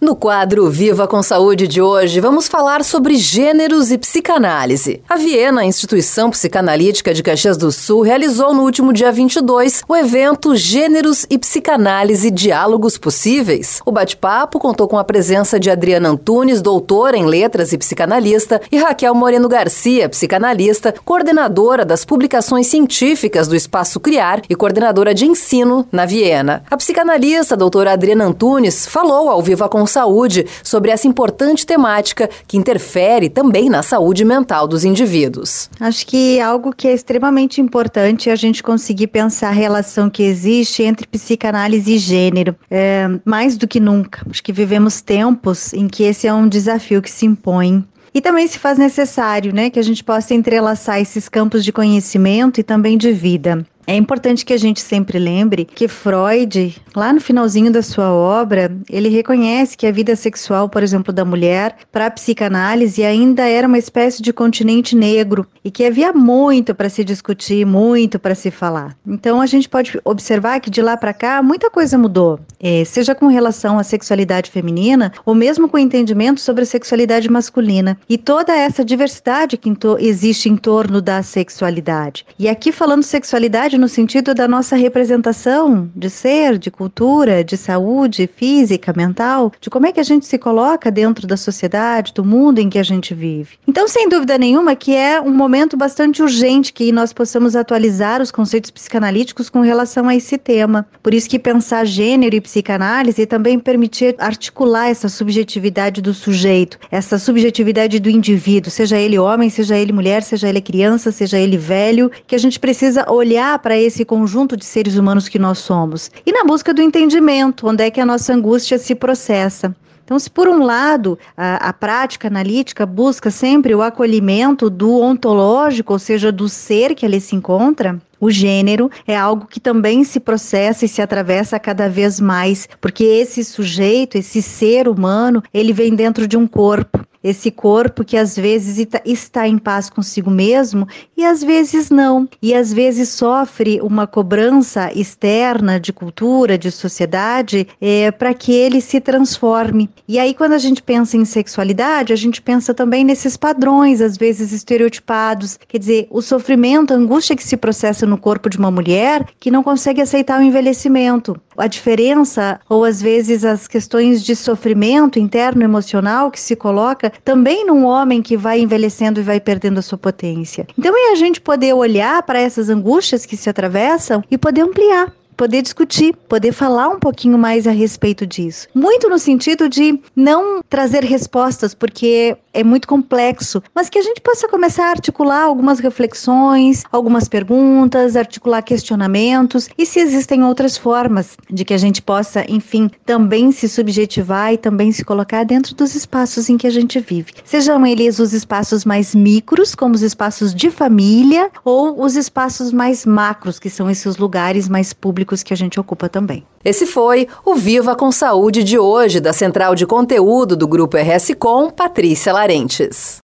No quadro Viva com Saúde de hoje, vamos falar sobre gêneros e psicanálise. A Viena, instituição psicanalítica de Caxias do Sul, realizou no último dia 22 o evento Gêneros e Psicanálise Diálogos Possíveis. O bate-papo contou com a presença de Adriana Antunes, doutora em letras e psicanalista, e Raquel Moreno Garcia, psicanalista, coordenadora das publicações científicas do Espaço Criar e coordenadora de ensino na Viena. A psicanalista, doutora Adriana Antunes, falou ao Viva com Saúde sobre essa importante temática que interfere também na saúde mental dos indivíduos. Acho que algo que é extremamente importante é a gente conseguir pensar a relação que existe entre psicanálise e gênero, é, mais do que nunca. Acho que vivemos tempos em que esse é um desafio que se impõe. E também se faz necessário né, que a gente possa entrelaçar esses campos de conhecimento e também de vida. É importante que a gente sempre lembre que Freud, lá no finalzinho da sua obra, ele reconhece que a vida sexual, por exemplo, da mulher, para a psicanálise ainda era uma espécie de continente negro e que havia muito para se discutir, muito para se falar. Então a gente pode observar que de lá para cá muita coisa mudou, é, seja com relação à sexualidade feminina ou mesmo com o entendimento sobre a sexualidade masculina e toda essa diversidade que existe em torno da sexualidade. E aqui falando sexualidade no sentido da nossa representação de ser, de cultura, de saúde física, mental, de como é que a gente se coloca dentro da sociedade, do mundo em que a gente vive. Então, sem dúvida nenhuma, que é um momento bastante urgente que nós possamos atualizar os conceitos psicanalíticos com relação a esse tema. Por isso que pensar gênero e psicanálise também permitir articular essa subjetividade do sujeito, essa subjetividade do indivíduo, seja ele homem, seja ele mulher, seja ele criança, seja ele velho, que a gente precisa olhar para esse conjunto de seres humanos que nós somos. E na busca do entendimento, onde é que a nossa angústia se processa. Então, se por um lado a, a, prática analítica busca sempre o acolhimento do ontológico, ou seja, do ser que ali se encontra, o gênero é algo que também se processa e se atravessa cada vez mais, porque esse sujeito, esse ser humano, ele vem dentro de um corpo esse corpo que às vezes está em paz consigo mesmo e às vezes não, e às vezes sofre uma cobrança externa de cultura, de sociedade, é, para que ele se transforme. E aí, quando a gente pensa em sexualidade, a gente pensa também nesses padrões, às vezes estereotipados, quer dizer, o sofrimento, a angústia que se processa no corpo de uma mulher que não consegue aceitar o envelhecimento. A diferença, ou às vezes as questões de sofrimento interno emocional que se coloca também num homem que vai envelhecendo e vai perdendo a sua potência. Então é a gente poder olhar para essas angústias que se atravessam e poder ampliar poder discutir, poder falar um pouquinho mais a respeito disso. Muito no sentido de não trazer respostas, porque é muito complexo, mas que a gente possa começar a articular algumas reflexões, algumas perguntas, articular questionamentos e se existem outras formas de que a gente possa, enfim, também se subjetivar e também se colocar dentro dos espaços em que a gente vive. Sejam eles os espaços mais micros, como os espaços de família, ou os espaços mais macros, que são esses lugares mais públicos que a gente ocupa também. Esse foi o Viva com Saúde de hoje, da Central de Conteúdo do Grupo RS Com, Patrícia Larentes.